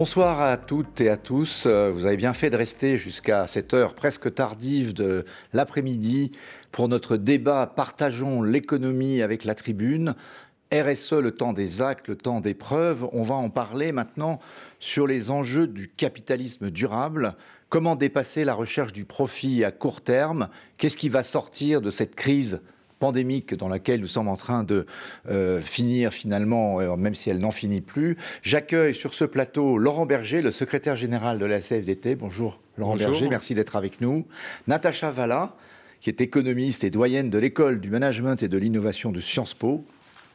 Bonsoir à toutes et à tous. Euh, vous avez bien fait de rester jusqu'à cette heure presque tardive de l'après-midi pour notre débat Partageons l'économie avec la tribune. RSE, le temps des actes, le temps des preuves. On va en parler maintenant sur les enjeux du capitalisme durable. Comment dépasser la recherche du profit à court terme? Qu'est-ce qui va sortir de cette crise pandémique dans laquelle nous sommes en train de euh, finir finalement, euh, même si elle n'en finit plus. J'accueille sur ce plateau Laurent Berger, le secrétaire général de la CFDT. Bonjour Laurent Berger, merci d'être avec nous. Natacha Valla, qui est économiste et doyenne de l'école du management et de l'innovation de Sciences Po.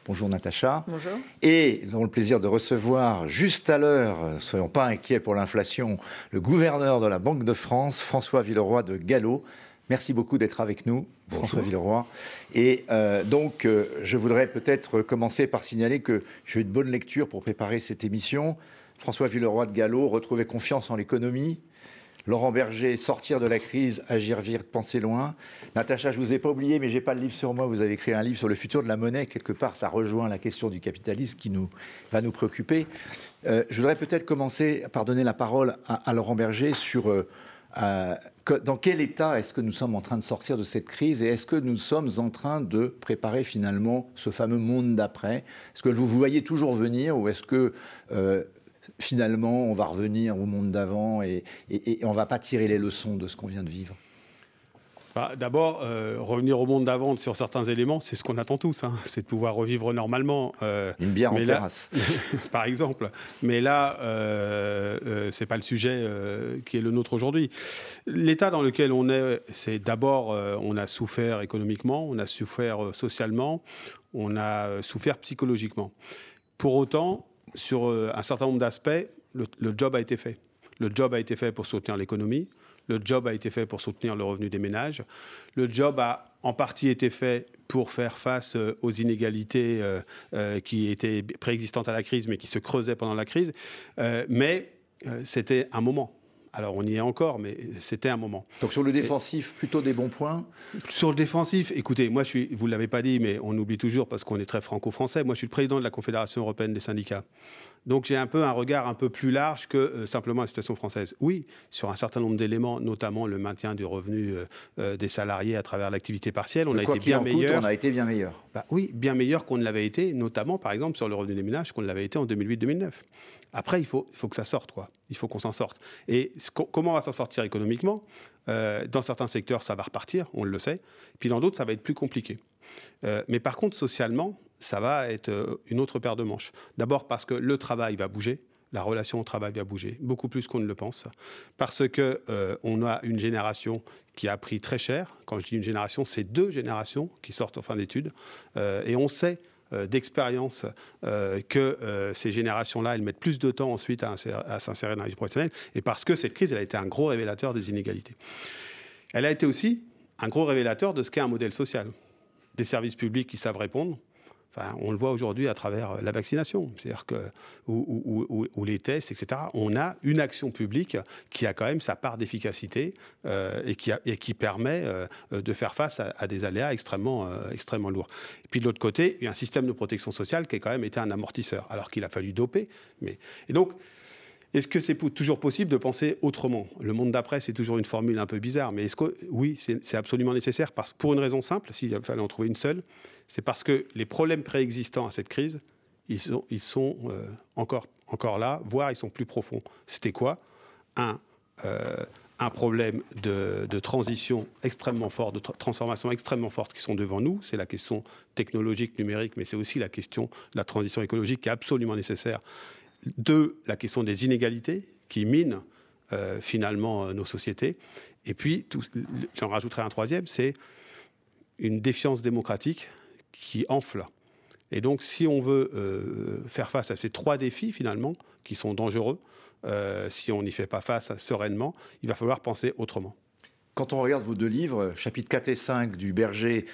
Bonjour Natacha. Bonjour. Et nous avons le plaisir de recevoir juste à l'heure, soyons pas inquiets pour l'inflation, le gouverneur de la Banque de France, François Villeroy de Gallo. Merci beaucoup d'être avec nous, François Villeroy. Et euh, donc, euh, je voudrais peut-être commencer par signaler que j'ai eu une bonne lecture pour préparer cette émission. François Villeroy de Gallo, retrouver confiance en l'économie. Laurent Berger, sortir de la crise, agir vite, penser loin. Natacha, je ne vous ai pas oublié, mais je n'ai pas le livre sur moi. Vous avez écrit un livre sur le futur de la monnaie. Quelque part, ça rejoint la question du capitalisme qui nous, va nous préoccuper. Euh, je voudrais peut-être commencer par donner la parole à, Laurent Berger sur dans quel état est-ce que nous sommes en train de sortir de cette crise et est-ce que nous sommes en train de préparer finalement ce fameux monde d'après? Est-ce que vous vous voyez toujours venir ou est-ce que euh, finalement on va revenir au monde d'avant et, et on ne va pas tirer les leçons de ce qu'on vient de vivre? Bah, d'abord, euh, revenir au monde d'avant sur certains éléments, c'est ce qu'on attend tous, hein. c'est de pouvoir revivre normalement. Euh, Une bière en terrasse. par exemple. Mais là, euh, euh c'est pas le sujet qui est le nôtre aujourd'hui. L'état dans lequel on est, c'est d'abord, on a souffert économiquement, on a souffert socialement, on a souffert psychologiquement. Pour autant, sur un certain nombre d'aspects, le job a été fait. Le job a été fait pour soutenir l'économie. Le job a été fait pour soutenir le revenu des ménages. Le job a en partie été fait pour faire face euh, aux inégalités euh, euh, qui étaient préexistantes à la crise, mais qui se creusaient pendant la crise. mais c'était un moment. Alors on y est encore, mais c'était un moment. Donc sur le défensif, plutôt des bons points? Sur le défensif, écoutez, moi je suis, vous ne l'avez pas dit, mais on oublie toujours parce qu'on est très franco-français, moi je suis le président de la Confédération européenne des syndicats. Donc j'ai un peu un regard un peu plus large que euh, simplement la situation française. Oui, sur un certain nombre d'éléments, notamment le maintien du revenu euh, euh, des salariés à travers l'activité partielle, on a été bien meilleur. on a été bien meilleur. Bah oui, bien meilleur qu'on ne l'avait été, notamment par exemple sur le revenu des ménages qu'on l'avait été en 2008-2009. Après, il faut, il faut que ça sorte, quoi. Il faut qu'on s'en sorte. Et comment on va s'en sortir économiquement? Dans certains secteurs, ça va repartir, on le sait. Puis dans d'autres, ça va être plus compliqué. Mais par contre, socialement, ça va être euh, une autre paire de manches. D'abord parce que le travail va bouger, la relation au travail va bouger, beaucoup plus qu'on ne le pense, parce que euh, on a une génération qui a pris très cher. Quand je dis une génération, c'est deux générations qui sortent en fin d'études, euh, et on sait d'expérience que ces générations-là, elles mettent plus de temps ensuite à, à s'insérer dans la vie professionnelle, et parce que cette crise, elle a été un gros révélateur des inégalités. Elle a été aussi un gros révélateur de ce qu'est un modèle social. Des services publics qui savent répondre, on le voit aujourd'hui à travers euh, la vaccination, c'est-à-dire que ou, les tests, etc. On a une action publique qui a quand même sa part d'efficacité euh, et, qui et qui permet euh, de faire face à, des aléas extrêmement, extrêmement lourds. Et puis de l'autre côté, il y a un système de protection sociale qui a quand même été un amortisseur, alors qu'il a fallu doper. Mais et donc est-ce que c'est toujours possible de penser autrement? Le monde d'après, c'est toujours une formule un peu bizarre, mais est-ce que oui, c'est absolument nécessaire parce, pour une raison simple, s'il fallait en trouver une seule, c'est parce que les problèmes préexistants à cette crise, ils sont, euh, encore, là, voire ils sont plus profonds. C'était quoi? Un, euh, problème de, de, transition extrêmement fort, de transformation extrêmement forte qui sont devant nous. C'est la question technologique, numérique, mais c'est aussi la question de la transition écologique qui est absolument nécessaire deux, la question des inégalités qui minent euh, finalement euh, nos sociétés. Et puis, j'en rajouterai un troisième, c'est une défiance démocratique qui enfle. Et donc, si on veut euh, faire face à ces trois défis, finalement, qui sont dangereux, si on n'y fait pas face sereinement, il va falloir penser autrement. Quand on regarde vos deux livres, chapitres 4 et 5 du Berger,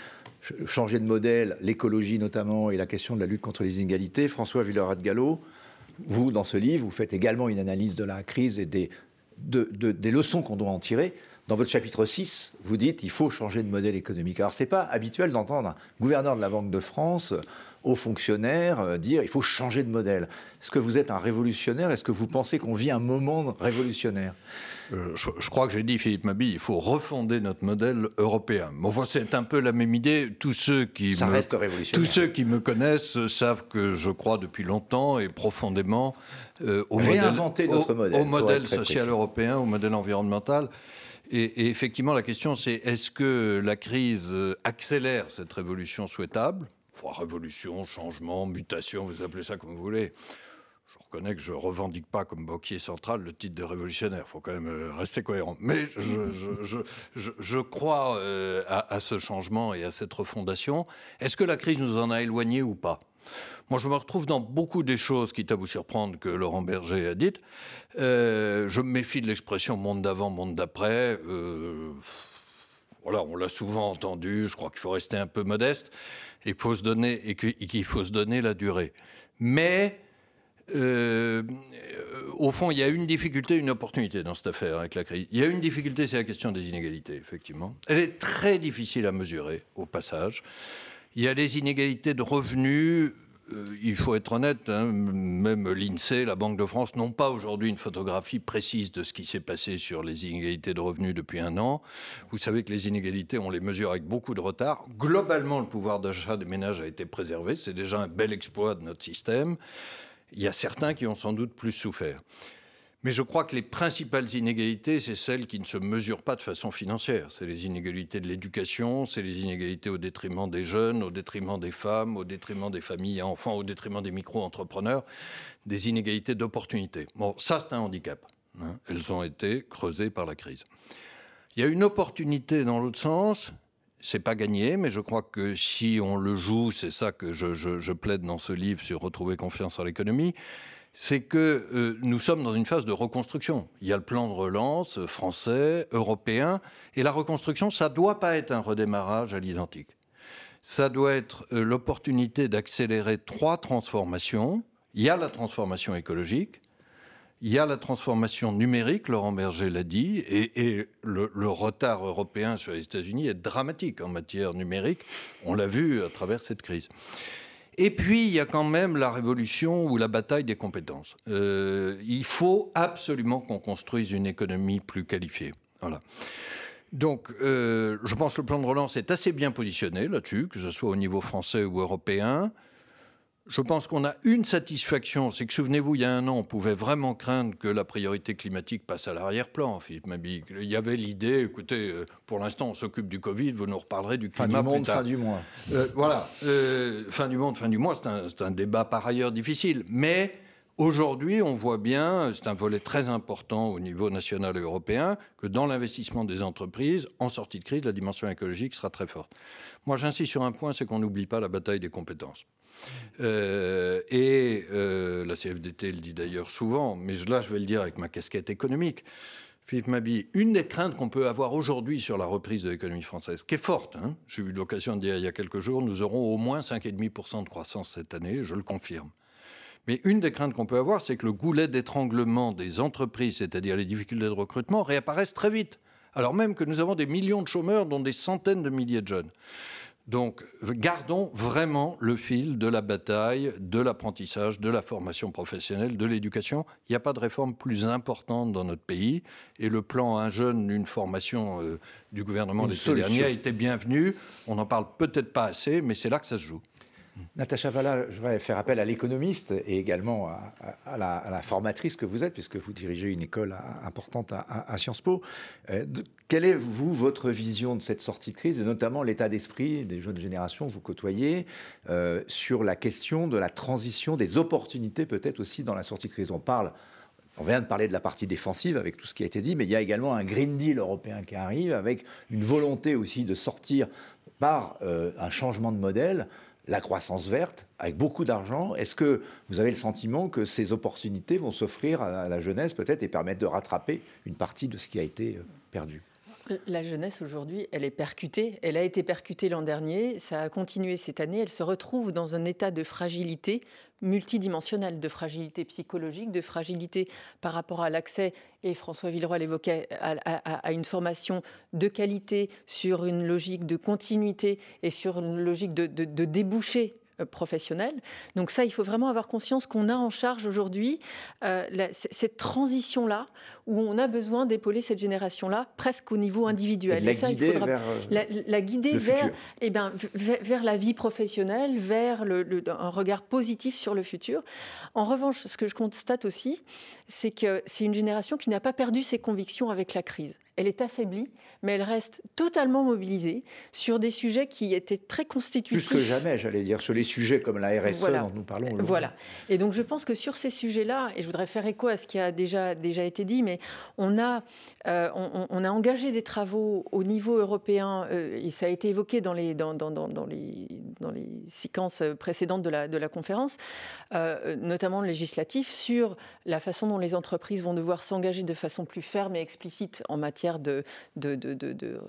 Changer de modèle, l'écologie notamment, et la question de la lutte contre les inégalités, François Villerat de Gallo, vous, dans ce livre, vous faites également une analyse de la crise et des, des leçons qu'on doit en tirer. dans votre chapitre 6, vous dites il faut changer de modèle économique. Alors, ce n'est pas habituel d'entendre un gouverneur de la Banque de France aux fonctionnaires euh, dire il faut changer de modèle. Est-ce que vous êtes un révolutionnaire? Est-ce que vous pensez qu'on vit un moment révolutionnaire? Euh, je, crois que j'ai dit, Philippe Mabi, il faut refonder notre modèle européen. Bon, c'est un peu la même idée. Tous ceux qui Ça me, reste révolutionnaire. Tous ceux qui me connaissent savent que je crois depuis longtemps et profondément euh, au Réinventer modèle, notre modèle, au, modèle social européen, au modèle environnemental. Et, et effectivement, la question, c'est est-ce que la crise accélère cette révolution souhaitable? Révolution, changement, mutation, vous appelez ça comme vous voulez. Je reconnais que je ne revendique pas comme banquier central le titre de révolutionnaire. Il faut quand même euh, rester cohérent. Mais je, crois euh, à, ce changement et à cette refondation. Est-ce que la crise nous en a éloignés ou pas? Moi, je me retrouve dans beaucoup des choses, quitte à vous surprendre, que Laurent Berger a dites. Euh, je me méfie de l'expression monde d'avant, monde d'après. voilà, on l'a souvent entendu. Je crois qu'il faut rester un peu modeste et faut se donner et qu'il faut se donner la durée. Mais euh, au fond, il y a une difficulté, une opportunité dans cette affaire avec la crise. Il y a une difficulté, c'est la question des inégalités, effectivement. Elle est très difficile à mesurer, au passage. Il y a des inégalités de revenus il faut être honnête, hein, même l'INSEE, la Banque de France n'ont pas aujourd'hui une photographie précise de ce qui s'est passé sur les inégalités de revenus depuis un an. Vous savez que les inégalités, on les mesure avec beaucoup de retard. Globalement, le pouvoir d'achat des ménages a été préservé. C'est déjà un bel exploit de notre système. Il y a certains qui ont sans doute plus souffert. Mais je crois que les principales inégalités, c'est celles qui ne se mesurent pas de façon financière. C'est les inégalités de l'éducation, c'est les inégalités au détriment des jeunes, au détriment des femmes, au détriment des familles et enfants, au détriment des micro-entrepreneurs, des inégalités d'opportunités. Bon, ça, c'est un handicap. Hein. Elles ont été creusées par la crise. Il y a une opportunité dans l'autre sens. C'est pas gagné, mais je crois que si on le joue, c'est ça que je, je plaide dans ce livre sur retrouver confiance en l'économie c'est que euh, nous sommes dans une phase de reconstruction. Il y a le plan de relance français, européen, et la reconstruction, ça ne doit pas être un redémarrage à l'identique. Ça doit être euh, l'opportunité d'accélérer trois transformations. Il y a la transformation écologique, il y a la transformation numérique, Laurent Berger l'a dit, et, le, le, retard européen sur les États-Unis est dramatique en matière numérique. On l'a vu à travers cette crise. Et puis, il y a quand même la révolution ou la bataille des compétences. Euh, il faut absolument qu'on construise une économie plus qualifiée. Voilà. Donc, euh, je pense que le plan de relance est assez bien positionné là-dessus, que ce soit au niveau français ou européen je pense qu'on a une satisfaction, c'est que souvenez-vous, il y a un an, on pouvait vraiment craindre que la priorité climatique passe à l'arrière-plan, Philippe. Il y avait l'idée, écoutez, euh, pour l'instant, on s'occupe du Covid, vous nous reparlerez du climat fin du monde, plus tard. Fin du mois. Euh, voilà, euh, fin du monde, fin du mois, c'est un, un, débat par ailleurs difficile. Mais aujourd'hui, on voit bien, c'est un volet très important au niveau national et européen, que dans l'investissement des entreprises, en sortie de crise, la dimension écologique sera très forte. Moi, j'insiste sur un point, c'est qu'on n'oublie pas la bataille des compétences. Euh, et euh, la CFDT le dit d'ailleurs souvent, mais là je vais le dire avec ma casquette économique. Philippe Mabi, une des craintes qu'on peut avoir aujourd'hui sur la reprise de l'économie française, qui est forte, hein, j'ai eu l'occasion de dire il y a quelques jours, nous aurons au moins 5,5% de croissance cette année, je le confirme. Mais une des craintes qu'on peut avoir, c'est que le goulet d'étranglement des entreprises, c'est-à-dire les difficultés de recrutement, réapparaissent très vite. Alors même que nous avons des millions de chômeurs, dont des centaines de milliers de jeunes. Donc, gardons vraiment le fil de la bataille, de l'apprentissage, de la formation professionnelle, de l'éducation. Il n'y a pas de réforme plus importante dans notre pays. Et le plan Un jeune, une formation euh, du gouvernement l'été dernier a été bienvenu. On n'en parle peut-être pas assez, mais c'est là que ça se joue. Natacha Valla, je voudrais faire appel à l'économiste et également à, la, formatrice que vous êtes, puisque vous dirigez une école importante à, Sciences Po. Euh, quelle est, vous, votre vision de cette sortie de crise, et notamment l'état d'esprit des jeunes générations que vous côtoyez, euh, sur la question de la transition, des opportunités peut-être aussi dans la sortie de crise? On parle on vient de parler de la partie défensive avec tout ce qui a été dit, mais il y a également un Green Deal européen qui arrive avec une volonté aussi de sortir par euh, un changement de modèle la croissance verte avec beaucoup d'argent. Est-ce que vous avez le sentiment que ces opportunités vont s'offrir à la jeunesse peut-être et permettre de rattraper une partie de ce qui a été euh, perdu? La jeunesse aujourd'hui, elle est percutée. Elle a été percutée l'an dernier, ça a continué cette année. Elle se retrouve dans un état de fragilité multidimensionnelle, de fragilité psychologique, de fragilité par rapport à l'accès, et François Villeroy l'évoquait, à, une formation de qualité sur une logique de continuité et sur une logique de, de, de débouché euh, professionnels. Donc ça, il faut vraiment avoir conscience qu'on a en charge aujourd'hui euh, cette transition-là, où on a besoin d'épauler cette génération-là presque au niveau individuel. la, guider vers, la, guider vers, eh ben, vers, la vie professionnelle, vers le, un regard positif sur le futur. En revanche, ce que je constate aussi, c'est que c'est une génération qui n'a pas perdu ses convictions avec la crise elle est affaiblie, mais elle reste totalement mobilisée sur des sujets qui étaient très constitutifs. Plus que jamais, j'allais dire, sur les sujets comme la RSE dont nous parlons. Voilà. Et donc je pense que sur ces sujets-là, et je voudrais faire écho à ce qui a déjà, déjà été dit, mais on a, euh, on, a engagé des travaux au niveau européen, euh, et ça a été évoqué dans les, dans, dans, dans, les, dans les séquences précédentes de la, de la conférence, euh, notamment législatif, sur la façon dont les entreprises vont devoir s'engager de façon plus ferme et explicite en matière de, de, de, de,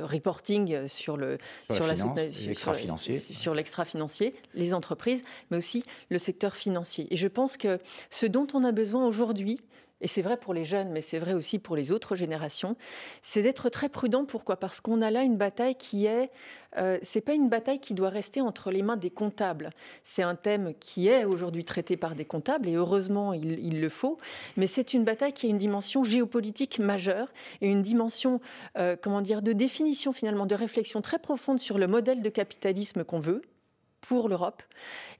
reporting sur le sur, la l'extra-financier, sur l'extra-financier, les entreprises, mais aussi le secteur financier. Et je pense que ce dont on a besoin aujourd'hui, et c'est vrai pour les jeunes, mais c'est vrai aussi pour les autres générations, c'est d'être très prudent. Pourquoi? Parce qu'on a là une bataille qui est, euh, c'est pas une bataille qui doit rester entre les mains des comptables. C'est un thème qui est aujourd'hui traité par des comptables, et heureusement il, le faut. Mais c'est une bataille qui a une dimension géopolitique majeure et une dimension, euh, comment dire, de définition finalement, de réflexion très profonde sur le modèle de capitalisme qu'on veut pour l'Europe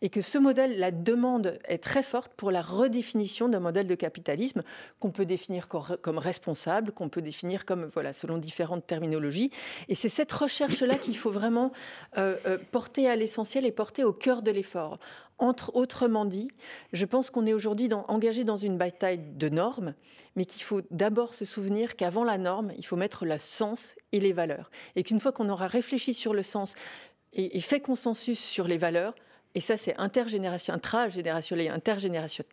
et que ce modèle, la demande est très forte pour la redéfinition d'un modèle de capitalisme qu'on peut définir comme responsable, qu'on peut définir comme, voilà, selon différentes terminologies. Et c'est cette recherche-là qu'il faut vraiment euh, euh, porter à l'essentiel et porter au cœur de l'effort. Entre, autrement dit, je pense qu'on est aujourd'hui engagé dans une bataille de normes, mais qu'il faut d'abord se souvenir qu'avant la norme, il faut mettre le sens et les valeurs. Et qu'une fois qu'on aura réfléchi sur le sens, et, fait consensus sur les valeurs, et ça c'est intergénération, intragénérationnel et intergénérationnel,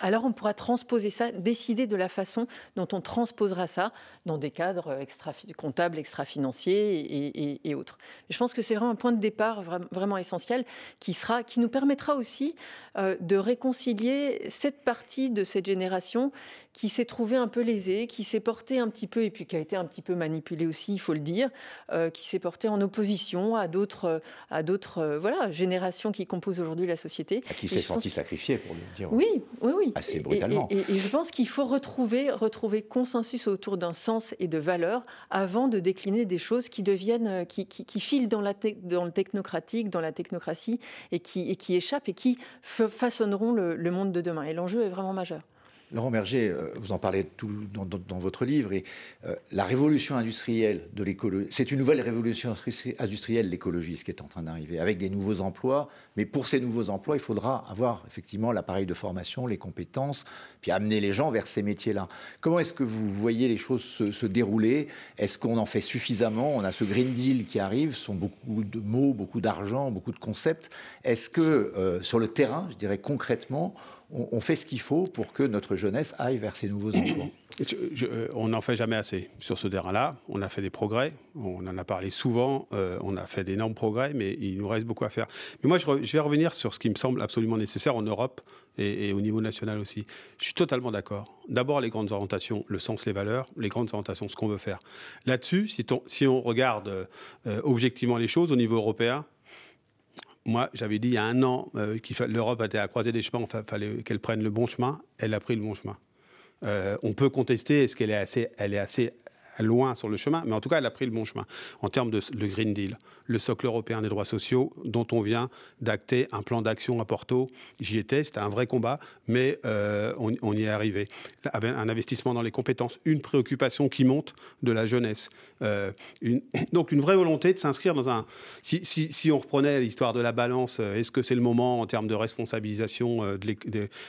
alors on pourra transposer ça, décider de la façon dont on transposera ça dans des cadres extra comptables, extra-financiers et, et, autres. Je pense que c'est vraiment un point de départ vraiment essentiel qui, sera, qui nous permettra aussi euh, de réconcilier cette partie de cette génération qui s'est trouvée un peu lésée, qui s'est portée un petit peu, et puis qui a été un petit peu manipulée aussi, il faut le dire, euh, qui s'est portée en opposition à d'autres, à d'autres euh, voilà, générations qui composent aujourd'hui la société. qui s'est sentie sacrifiée, pour le dire. Oui, oui, oui. Assez brutalement. Et, et, je pense qu'il faut retrouver, retrouver consensus autour d'un sens et de valeurs avant de décliner des choses qui deviennent, euh, qui, qui, qui filent dans, la dans le technocratique, dans la technocratie, et qui, et qui échappent et qui façonneront le monde de demain. Et l'enjeu est vraiment majeur. Laurent Berger, euh, vous en parlez tout dans, votre livre, et euh, la révolution industrielle de l'écologie, c'est une nouvelle révolution industrielle, l'écologie, ce qui est en train d'arriver, avec des nouveaux emplois. Mais pour ces nouveaux emplois, il faudra avoir effectivement l'appareil de formation, les compétences, puis amener les gens vers ces métiers-là. Comment est-ce que vous voyez les choses se, dérouler? Est-ce qu'on en fait suffisamment? On a ce Green Deal qui arrive, ce sont beaucoup de mots, beaucoup d'argent, beaucoup de concepts. Est-ce que euh, sur le terrain, je dirais concrètement, on, fait ce qu'il faut pour que notre jeunesse aille vers ces nouveaux emplois euh, On n'en fait jamais assez sur ce terrain-là. On a fait des progrès, on en a parlé souvent, euh, on a fait d'énormes progrès, mais il nous reste beaucoup à faire. Mais moi, je, vais revenir sur ce qui me semble absolument nécessaire en Europe et, au niveau national aussi. Je suis totalement d'accord. D'abord, les grandes orientations, le sens, les valeurs, les grandes orientations, ce qu'on veut faire. Là-dessus, si, on regarde euh, objectivement les choses au niveau européen, moi, j'avais dit il y a un an euh, que l'Europe était à croiser des chemins, fallait qu'elle prenne le bon chemin. Elle a pris le bon chemin. Euh, on peut contester, est-ce qu'elle est assez, elle est assez loin sur le chemin, mais en tout cas, elle a pris le bon chemin. En termes de le Green Deal, le socle européen des droits sociaux, dont on vient d'acter un plan d'action à Porto, j'y étais, c'était un vrai combat, mais euh, on, y est arrivé. Un investissement dans les compétences, une préoccupation qui monte de la jeunesse. Euh, donc une vraie volonté de s'inscrire dans un... Si, on reprenait l'histoire de la balance, euh, est-ce que c'est le moment en termes de responsabilisation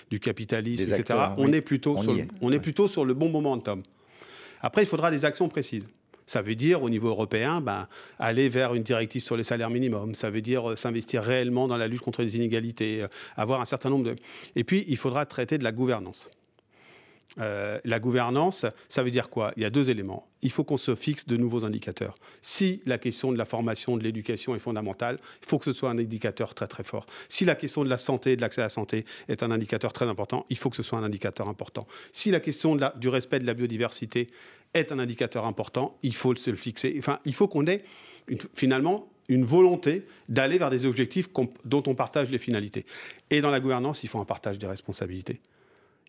du capitalisme, etc. on, est plutôt sur, on est plutôt sur le bon momentum. Après, il faudra des actions précises. Ça veut dire, au niveau européen, ben, aller vers une directive sur les salaires minimums. Ça veut dire euh, s'investir réellement dans la lutte contre les inégalités, euh, avoir un certain nombre de... Et puis, il faudra traiter de la gouvernance. Euh, la gouvernance, ça veut dire quoi? Il y a deux éléments. Il faut qu'on se fixe de nouveaux indicateurs. Si la question de la formation, de l'éducation est fondamentale, il faut que ce soit un indicateur très très fort. Si la question de la santé, de l'accès à la santé est un indicateur très important, il faut que ce soit un indicateur important. Si la question du respect de la biodiversité est un indicateur important, il faut se le fixer. Enfin, il faut qu'on ait finalement une volonté d'aller vers des objectifs dont on partage les finalités. Et dans la gouvernance, il faut un partage des responsabilités.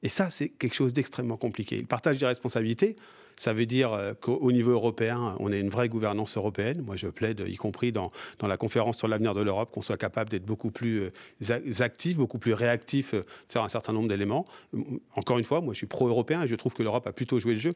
Et ça, c'est quelque chose d'extrêmement compliqué. Le partage des responsabilités, ça veut dire euh, qu'au niveau européen, on ait une vraie gouvernance européenne. Moi, je plaide, y compris dans, dans la conférence sur l'avenir de l'Europe, qu'on soit capable d'être beaucoup plus euh, actif, beaucoup plus réactif euh, sur un certain nombre d'éléments. Encore une fois, moi, je suis pro-européen et je trouve que l'Europe a plutôt joué le jeu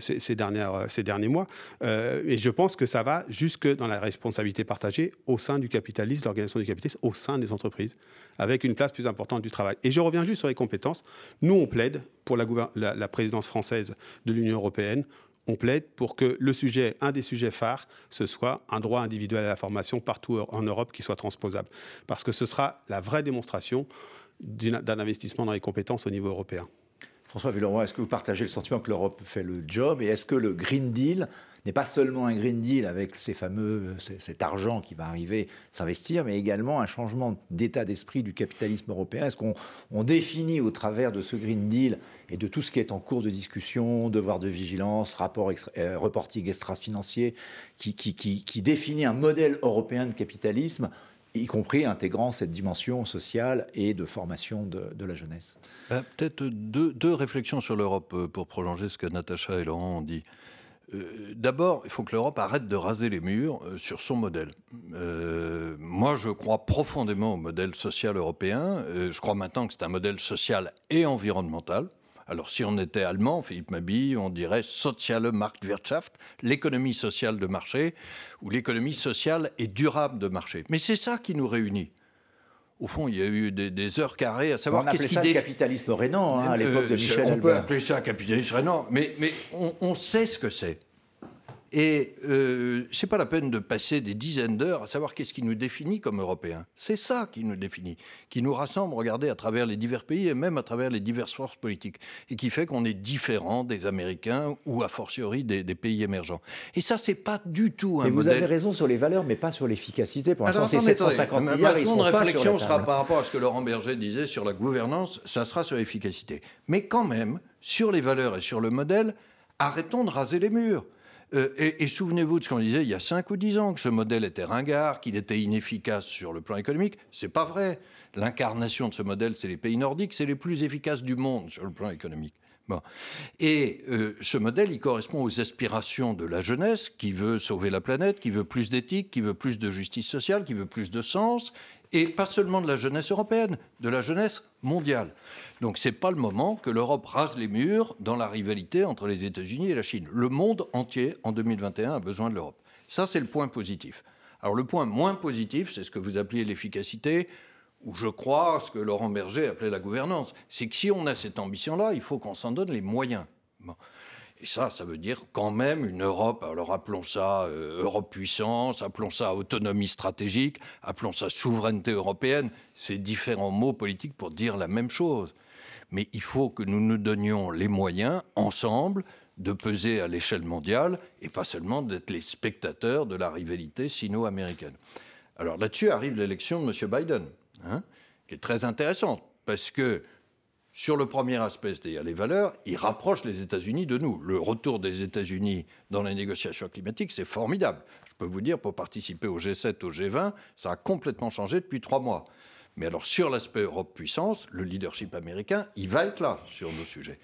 ces, dernières, ces derniers mois. et je pense que ça va jusque dans la responsabilité partagée au sein du capitalisme, l'organisation du capitalisme, au sein des entreprises, avec une place plus importante du travail. Et je reviens juste sur les compétences. Nous, on plaide pour la, présidence française de l'Union européenne, on plaide pour que le sujet, un des sujets phares, ce soit un droit individuel à la formation partout en Europe qui soit transposable. Parce que ce sera la vraie démonstration d'un investissement dans les compétences au niveau européen. François Villeroy, est-ce que vous partagez le sentiment que l'Europe fait le job et est-ce que le Green Deal n'est pas seulement un Green Deal avec ces fameux, cet argent qui va arriver s'investir, mais également un changement d'état d'esprit du capitalisme européen? Est-ce qu'on définit au travers de ce Green Deal et de tout ce qui est en cours de discussion, devoir de vigilance, rapport euh, reporting extra-financier, qui, qui définit un modèle européen de capitalisme y compris intégrant cette dimension sociale et de formation de, la jeunesse. Ben, peut-être deux, réflexions sur l'Europe euh, pour prolonger ce que Natacha et Laurent ont dit. Euh, d'abord, il faut que l'Europe arrête de raser les murs euh, sur son modèle. moi, je crois profondément au modèle social européen. je crois maintenant que c'est un modèle social et environnemental. Alors si on était allemand, Philippe Mabille, on dirait Soziale Marktwirtschaft, l'économie sociale de marché, ou l'économie sociale et durable de marché. Mais c'est ça qui nous réunit. Au fond, il y a eu des, heures carrées à savoir. On ça le capitalisme rénan hein, à l'époque de euh, Michel On peut appeler ça capitalisme rénan, mais, mais on sait ce que c'est. Et euh, ce n'est pas la peine de passer des dizaines d'heures à savoir qu'est-ce qui nous définit comme Européens. C'est ça qui nous définit, qui nous rassemble, regardez, à travers les divers pays et même à travers les diverses forces politiques, et qui fait qu'on est différent des Américains ou a fortiori des, pays émergents. Et ça, c'est pas du tout un mais vous avez raison sur les valeurs, mais pas sur l'efficacité. Pour l'instant, c'est 750 milliards. Ma seconde réflexion sera par rapport à ce que Laurent Berger disait sur la gouvernance, ça sera sur l'efficacité. Mais quand même, sur les valeurs et sur le modèle, arrêtons de raser les murs. Euh, et, souvenez-vous de ce qu'on disait il y a 5 ou 10 ans, que ce modèle était ringard, qu'il était inefficace sur le plan économique. C'est pas vrai. L'incarnation de ce modèle, c'est les pays nordiques, c'est les plus efficaces du monde sur le plan économique. Bon. Et euh, ce modèle, il correspond aux aspirations de la jeunesse qui veut sauver la planète, qui veut plus d'éthique, qui veut plus de justice sociale, qui veut plus de sens, et pas seulement de la jeunesse européenne, de la jeunesse mondiale. Donc ce n'est pas le moment que l'Europe rase les murs dans la rivalité entre les États-Unis et la Chine. Le monde entier, en 2021, a besoin de l'Europe. Ça, c'est le point positif. Alors le point moins positif, c'est ce que vous appelez l'efficacité, ou je crois ce que Laurent Berger appelait la gouvernance. C'est que si on a cette ambition-là, il faut qu'on s'en donne les moyens. Et ça, ça veut dire quand même une Europe, alors appelons ça euh, Europe puissance, appelons ça autonomie stratégique, appelons ça souveraineté européenne, c'est différents mots politiques pour dire la même chose. Mais il faut que nous nous donnions les moyens, ensemble, de peser à l'échelle mondiale et pas seulement d'être les spectateurs de la rivalité sino-américaine. Alors là-dessus arrive l'élection de M. Biden, hein, qui est très intéressante, parce que sur le premier aspect, c'est-à-dire les valeurs, il rapproche les États-Unis de nous. Le retour des États-Unis dans les négociations climatiques, c'est formidable. Je peux vous dire, pour participer au G7, au G20, ça a complètement changé depuis trois mois. Mais alors, sur l'aspect Europe-puissance, le leadership américain, il va être là sur nos sujets.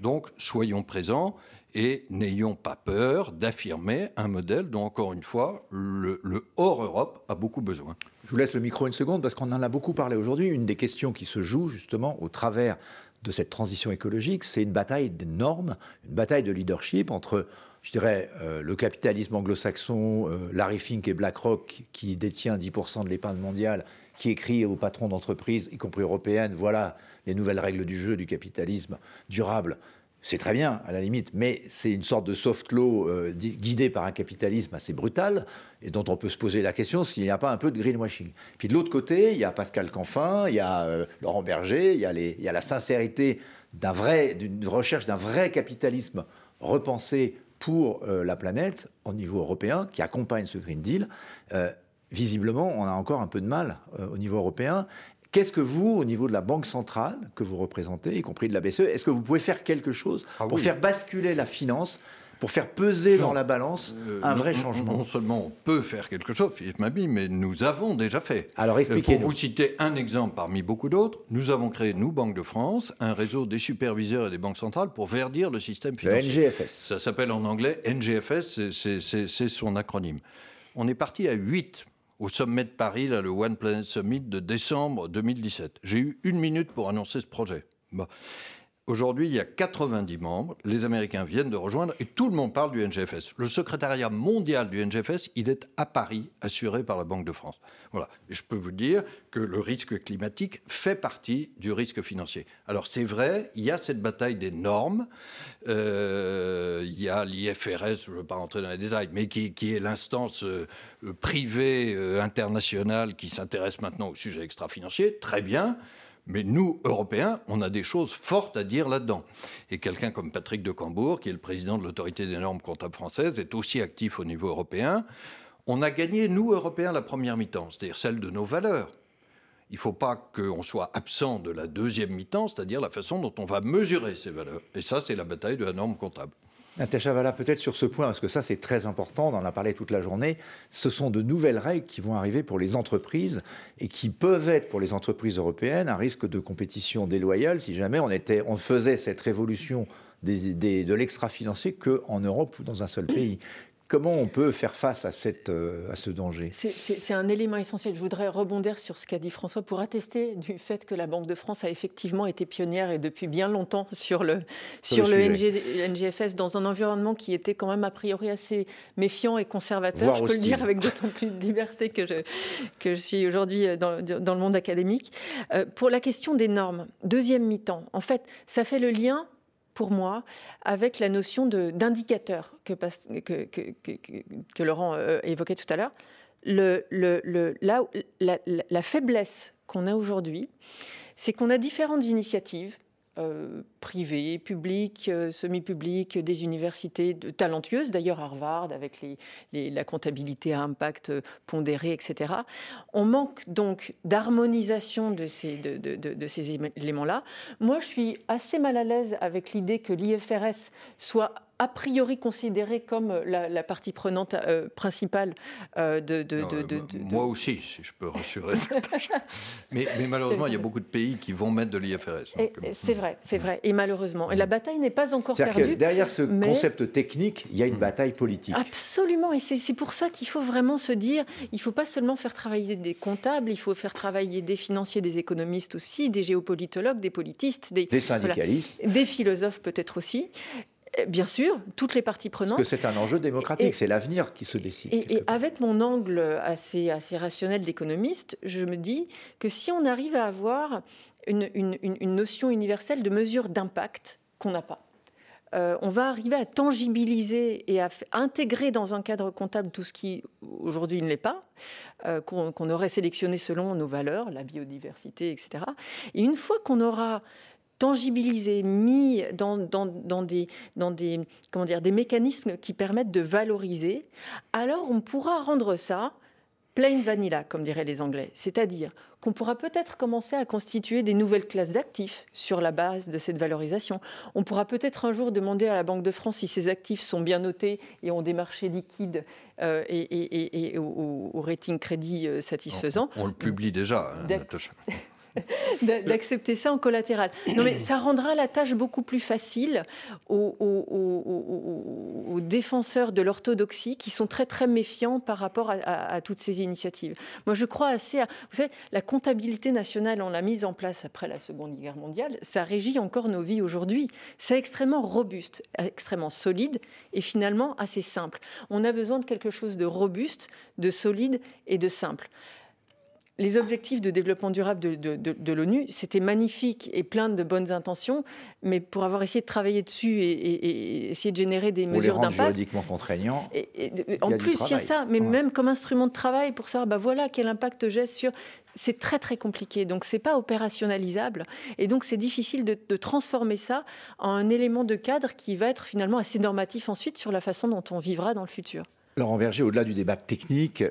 Donc, soyons présents et n'ayons pas peur d'affirmer un modèle dont, encore une fois, le, hors-Europe a beaucoup besoin. Je vous laisse le micro une seconde parce qu'on en a beaucoup parlé aujourd'hui. Une des questions qui se joue justement au travers de cette transition écologique, c'est une bataille de normes, une bataille de leadership entre, je dirais, euh, le capitalisme anglo-saxon, euh, Larry Fink et BlackRock, qui détient 10% de l'épargne mondiale, qui écrit aux patrons d'entreprises, y compris européennes, voilà les nouvelles règles du jeu du capitalisme durable c'est très bien, à la limite, mais c'est une sorte de soft law euh, guidé par un capitalisme assez brutal et dont on peut se poser la question s'il n'y a pas un peu de greenwashing. Puis de l'autre côté, il y a Pascal Canfin, il y a euh, Laurent Berger, il y a, la sincérité d'une recherche d'un vrai capitalisme repensé pour euh, la planète au niveau européen qui accompagne ce Green Deal. Euh, visiblement, on a encore un peu de mal au niveau européen. Qu'est-ce que vous, au niveau de la Banque centrale que vous représentez, y compris de la BCE, est-ce que vous pouvez faire quelque chose ah pour faire basculer la finance pour faire peser dans la balance euh, un vrai changement? Non seulement on peut faire quelque chose, Philippe Mabi, mais nous avons déjà fait. Alors euh, expliquez Pour vous citer un exemple parmi beaucoup d'autres, nous avons créé, nous, Banque de France, un réseau des superviseurs et des banques centrales pour verdir le système financier. Le NGFS. Ça s'appelle en anglais NGFS, c'est son acronyme. On est parti à 8 au sommet de Paris, là, le One Planet Summit de décembre 2017. J'ai eu une minute pour annoncer ce projet. Bon. Aujourd'hui, il y a 90 membres. Les Américains viennent de rejoindre et tout le monde parle du NGFS. Le secrétariat mondial du NGFS, il est à Paris, assuré par la Banque de France. Voilà. Je peux vous dire que le risque climatique fait partie du risque financier. Alors c'est vrai, il y a cette bataille des normes. Euh, il y a l'IFRS, je ne veux pas rentrer dans les détails, mais qui, est l'instance euh, privée euh, internationale qui s'intéresse maintenant au sujet extra-financier. Très bien. Mais nous, Européens, on a des choses fortes à dire là-dedans. Et quelqu'un comme Patrick de Cambourg, qui est le président de l'autorité des normes comptables françaises, est aussi actif au niveau européen. On a gagné, nous, Européens, la première mi-temps, c'est-à-dire celle de nos valeurs. Il ne faut pas qu'on soit absent de la deuxième mi-temps, c'est-à-dire la façon dont on va mesurer ces valeurs. Et ça, c'est la bataille de la norme comptable. Natacha Valla, peut-être sur ce point, parce que ça c'est très important, on en a parlé toute la journée, ce sont de nouvelles règles qui vont arriver pour les entreprises et qui peuvent être pour les entreprises européennes un risque de compétition déloyale si jamais on, était, on faisait cette révolution de l'extra-financier qu'en Europe ou dans un seul pays. Comment on peut faire face à, cette, euh, à ce danger? C'est un élément essentiel. Je voudrais rebondir sur ce qu'a dit François pour attester du fait que la Banque de France a effectivement été pionnière et depuis bien longtemps sur le, sur, le, NGFS dans un environnement qui était quand même a priori assez méfiant et conservateur. je peux le dire avec d'autant plus de liberté que je, que je suis aujourd'hui dans, dans, le monde académique. Euh, pour la question des normes, deuxième mi-temps, en fait, ça fait le lien pour moi, avec la notion d'indicateur que, que, que, Laurent euh, évoquait tout à l'heure. La faiblesse qu'on a aujourd'hui, c'est qu'on a différentes initiatives euh, privées, publiques, euh, semi-publiques, des universités talentueuses, d'ailleurs Harvard avec la comptabilité à impact pondéré, etc. On manque donc d'harmonisation de ces éléments-là. Moi, je suis assez mal à l'aise avec l'idée que l'IFRS soit a priori considérée comme la, partie prenante euh, principale euh, de, Moi aussi, si je peux rassurer. mais, malheureusement, il y a beaucoup de pays qui vont mettre de l'IFRS. Euh, c'est vrai, c'est vrai. Et malheureusement. Et la bataille n'est pas encore perdue. Que derrière ce concept technique, il y a une bataille politique. Absolument. Et c'est pour ça qu'il faut vraiment se dire, il ne faut pas seulement faire travailler des comptables, il faut faire travailler des financiers, des économistes aussi, des géopolitologues, des politistes, des, des syndicalistes, des philosophes peut-être aussi. Euh, bien sûr, toutes les parties prenantes. Parce que c'est un enjeu démocratique, c'est l'avenir qui se décide. Et, avec mon angle assez, assez rationnel d'économiste, je me dis que si on arrive à avoir une, notion universelle de mesure d'impact qu'on n'a pas, euh, on va arriver à tangibiliser et à intégrer dans un cadre comptable tout ce qui aujourd'hui ne l'est pas, euh, qu'on aurait sélectionné selon nos valeurs, la biodiversité, etc. Et une fois qu'on aura tangibilisé, mis dans, dans, des, dans des, comment dire, des mécanismes qui permettent de valoriser, alors on pourra rendre ça plain vanilla, comme diraient les Anglais. C'est-à-dire qu'on pourra peut-être commencer à constituer des nouvelles classes d'actifs sur la base de cette valorisation. On pourra peut-être un jour demander à la Banque de France si ces actifs sont bien notés et ont des marchés liquides euh, et, au, rating crédit euh, satisfaisant. On, le publie déjà, hein, d'accepter ça en collatéral. Non, mais ça rendra la tâche beaucoup plus facile aux, défenseurs de l'orthodoxie qui sont très très méfiants par rapport à, toutes ces initiatives. Moi, je crois assez à. Vous savez, la comptabilité nationale, on l'a mise en place après la Seconde Guerre mondiale, ça régit encore nos vies aujourd'hui. C'est extrêmement robuste, extrêmement solide et finalement assez simple. On a besoin de quelque chose de robuste, de solide et de simple les objectifs de développement durable de, l'ONU, c'était magnifique et plein de bonnes intentions, mais pour avoir essayé de travailler dessus et, essayer de générer des mesures d'impact. juridiquement contraignants. en plus, il y a ça, mais même comme instrument de travail pour savoir, bah voilà, quel impact j'ai sur. C'est très très compliqué, donc c'est pas opérationnalisable, et donc c'est difficile de, de, transformer ça en un élément de cadre qui va être finalement assez normatif ensuite sur la façon dont on vivra dans le futur. Laurent Berger, au-delà du débat technique,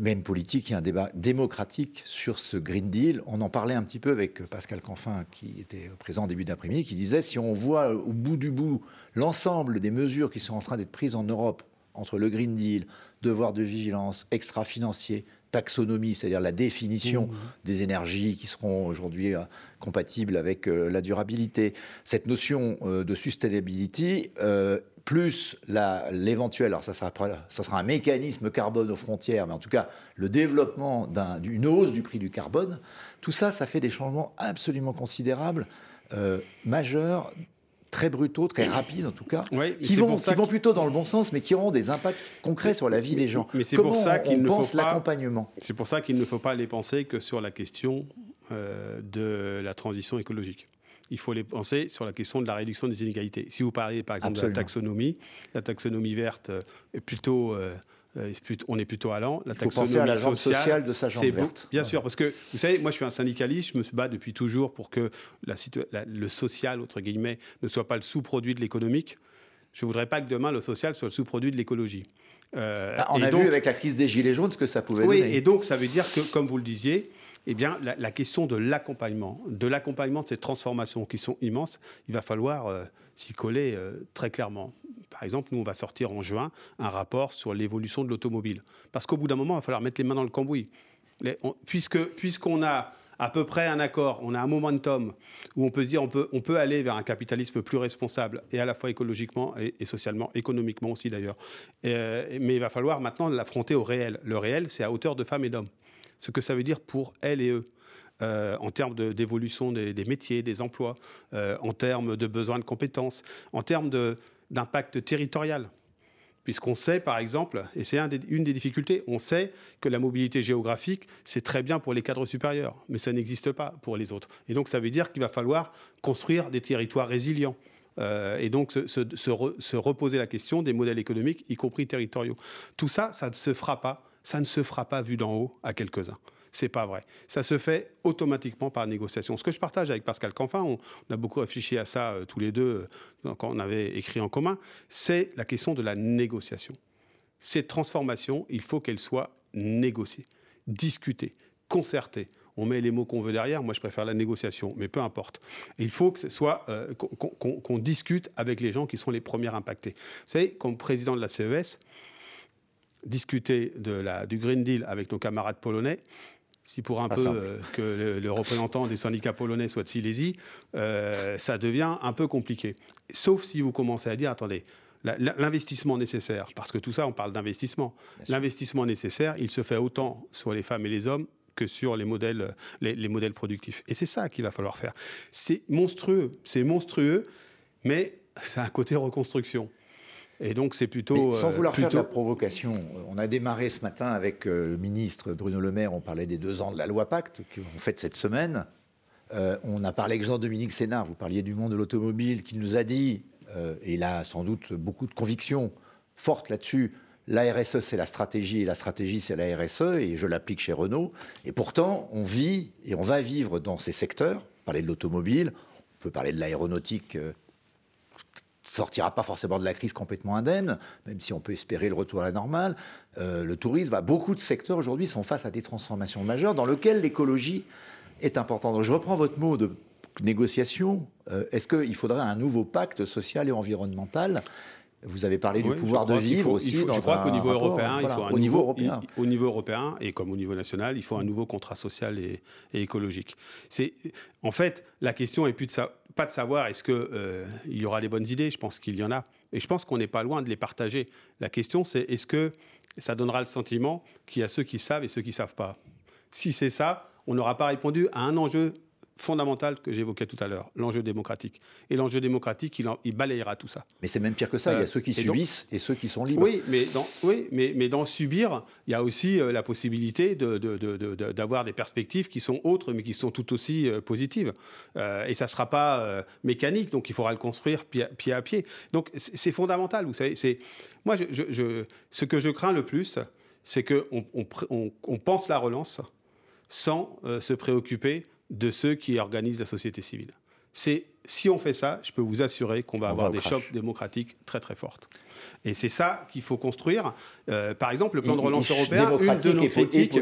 même politique, il y a un débat démocratique sur ce Green Deal. On en parlait un petit peu avec Pascal Canfin, qui était présent au début d'après-midi, qui disait si on voit au bout du bout l'ensemble des mesures qui sont en train d'être prises en Europe, entre le Green Deal, devoir de vigilance, extra-financier, taxonomie, c'est-à-dire la définition mmh. des énergies qui seront aujourd'hui euh, compatibles avec euh, la durabilité, cette notion euh, de sustainability plus l'éventuel, alors ça sera, ça sera un mécanisme carbone aux frontières, mais en tout cas le développement d'une hausse du prix du carbone, tout ça, ça fait des changements absolument considérables, euh, majeurs, très brutaux, très rapides en tout cas, qui, vont, qui vont plutôt dans le bon sens, mais qui auront des impacts concrets sur la vie des gens. Mais c'est pour ça qu'il ne pense l'accompagnement? C'est pour ça qu'il ne faut pas les penser que sur la question euh, de la transition écologique il faut les penser sur la question de la réduction des inégalités. Si vous parlez par exemple de la taxonomie, la taxonomie verte est plutôt, euh, euh, on est plutôt allant. La il faut penser à la sociale, de sa jambe verte. Bien sûr, parce que vous savez, moi je suis un syndicaliste, je me bats depuis toujours pour que la, le social, entre guillemets, ne soit pas le sous-produit de l'économique. Je ne voudrais pas que demain le social soit le sous-produit de l'écologie. Euh, bah, on a vu avec la crise des Gilets jaunes ce que ça pouvait oui, donner. Et donc ça veut dire que, comme vous le disiez, eh bien, la, question de l'accompagnement, de l'accompagnement de ces transformations qui sont immenses, il va falloir euh, s'y coller euh, très clairement. Par exemple, nous, on va sortir en juin un rapport sur l'évolution de l'automobile. Parce qu'au bout d'un moment, il va falloir mettre les mains dans le cambouis. puisque, puisqu'on a à peu près un accord, on a un momentum où on peut se dire on peut, on peut aller vers un capitalisme plus responsable, et à la fois écologiquement et, socialement, économiquement aussi d'ailleurs. Euh, mais il va falloir maintenant l'affronter au réel. Le réel, c'est à hauteur de femmes et d'hommes ce que ça veut dire pour elles et eux. Euh, en termes d'évolution des, métiers, des emplois, euh, en termes de besoins de compétences, en termes d'impact territorial. Puisqu'on sait, par exemple, et c'est une des difficultés, on sait que la mobilité géographique, c'est très bien pour les cadres supérieurs, mais ça n'existe pas pour les autres. Et donc, ça veut dire qu'il va falloir construire des territoires résilients. Euh, et donc se, se, reposer la question des modèles économiques, y compris territoriaux. Tout ça, ça ne se fera pas ça ne se fera pas vu d'en haut à quelques-uns. C'est pas vrai. Ça se fait automatiquement par négociation. Ce que je partage avec Pascal Canfin, on, a beaucoup réfléchi à ça euh, tous les deux euh, quand on avait écrit en commun, c'est la question de la négociation. Cette transformation, il faut qu'elle soit négociée, discutée, concertée. On met les mots qu'on veut derrière. Moi, je préfère la négociation, mais peu importe. Il faut que ce soit euh, qu'on discute avec les gens qui sont les premiers impactés. Vous savez, comme président de la CES, discuter de la, du Green Deal avec nos camarades polonais, si pour un peu euh, que le, représentant des syndicats polonais soit de Silésie, euh, ça devient un peu compliqué. Sauf si vous commencez à dire, attendez, l'investissement nécessaire, parce que tout ça, on parle d'investissement. L'investissement nécessaire, il se fait autant sur les femmes et les hommes que sur les modèles, les, les modèles productifs. Et c'est ça qu'il va falloir faire. C'est monstrueux, c'est monstrueux, mais c'est un côté reconstruction. Et donc c'est plutôt. sans vouloir faire de la provocation, on a démarré ce matin avec euh, le ministre Bruno Le Maire, on parlait des deux ans de la loi Pacte qu'on fait cette semaine. Euh, on a parlé avec Jean-Dominique Sénard, vous parliez du monde de l'automobile, qui nous a dit, euh, et il a sans doute beaucoup de convictions fortes là-dessus, la RSE c'est la stratégie et la stratégie c'est la RSE et je l'applique chez Renault. Et pourtant, on vit et on va vivre dans ces secteurs, parler de l'automobile, on peut parler de l'aéronautique sortira pas forcément de la crise complètement indemne, même si on peut espérer le retour à la normale. Euh, le tourisme, beaucoup de secteurs aujourd'hui sont face à des transformations majeures dans lesquelles l'écologie est importante. Donc je reprends votre mot de négociation. Euh, est-ce qu'il faudrait un nouveau pacte social et environnemental? Vous avez parlé du pouvoir de vivre aussi. je crois qu'au niveau européen, il faut un au niveau européen. au niveau européen et comme au niveau national, il faut un nouveau contrat social et, écologique. C'est en fait la question est plus de ça pas de savoir est-ce qu'il euh, y aura des bonnes idées, je pense qu'il y en a. Et je pense qu'on n'est pas loin de les partager. La question, c'est est-ce que ça donnera le sentiment qu'il y a ceux qui savent et ceux qui ne savent pas? Si c'est ça, on n'aura pas répondu à un enjeu fondamentale que j'évoquais tout à l'heure, l'enjeu démocratique. Et l'enjeu démocratique, il, balayera tout ça. Mais c'est même pire que ça, il y a euh, ceux qui subissent et ceux qui sont libres. Oui, mais dans, oui, mais, mais dans subir, il y a aussi euh, la possibilité d'avoir des perspectives qui sont autres, mais qui sont tout aussi euh, positives. et ça ne sera pas mécanique, donc il faudra le construire pied, à pied. Donc c'est fondamental, vous savez. Moi, je, ce que je crains le plus, c'est qu'on on, pense la relance sans se préoccuper de ceux qui organisent la société civile. C'est si on fait ça, je peux vous assurer qu'on va avoir des chocs démocratiques très très fortes. Et c'est ça qu'il faut construire. Euh, par exemple, le plan de relance européen, une de nos critiques.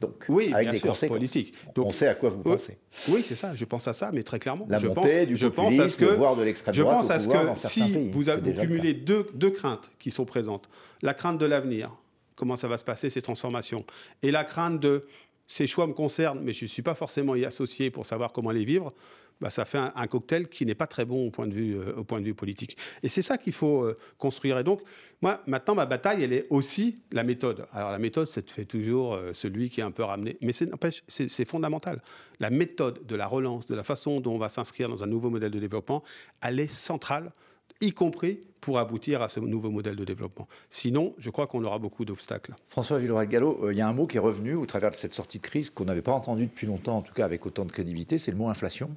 Donc, oui, avec des conséquences politiques. Donc, on sait à quoi vous pensez. Oui, c'est ça. Je pense à ça, mais très clairement. La je pense, du je pense à ce que, voire de l'extrême Je pense à ce que si vous, avez, deux, deux craintes qui sont présentes, la crainte de l'avenir, comment ça va se passer ces transformations, et la crainte de ces choix me concernent, mais je ne suis pas forcément y associé pour savoir comment les vivre, bah, ça fait un, cocktail qui n'est pas très bon au point de vue, euh, au point de vue politique. Et c'est ça qu'il faut euh, construire. Et donc, moi, maintenant, ma bataille, elle est aussi la méthode. Alors, la méthode, c'est fait toujours euh, celui qui est un peu ramené. Mais c'est fondamental. La méthode de la relance, de la façon dont on va s'inscrire dans un nouveau modèle de développement, elle est centrale y compris pour aboutir à ce nouveau modèle de développement. Sinon, je crois qu'on aura beaucoup d'obstacles. François Villeroy-Gallo, euh, il y a un mot qui est revenu au travers de cette sortie de crise qu'on n'avait pas entendu depuis longtemps, en tout cas avec autant de crédibilité, c'est le mot inflation.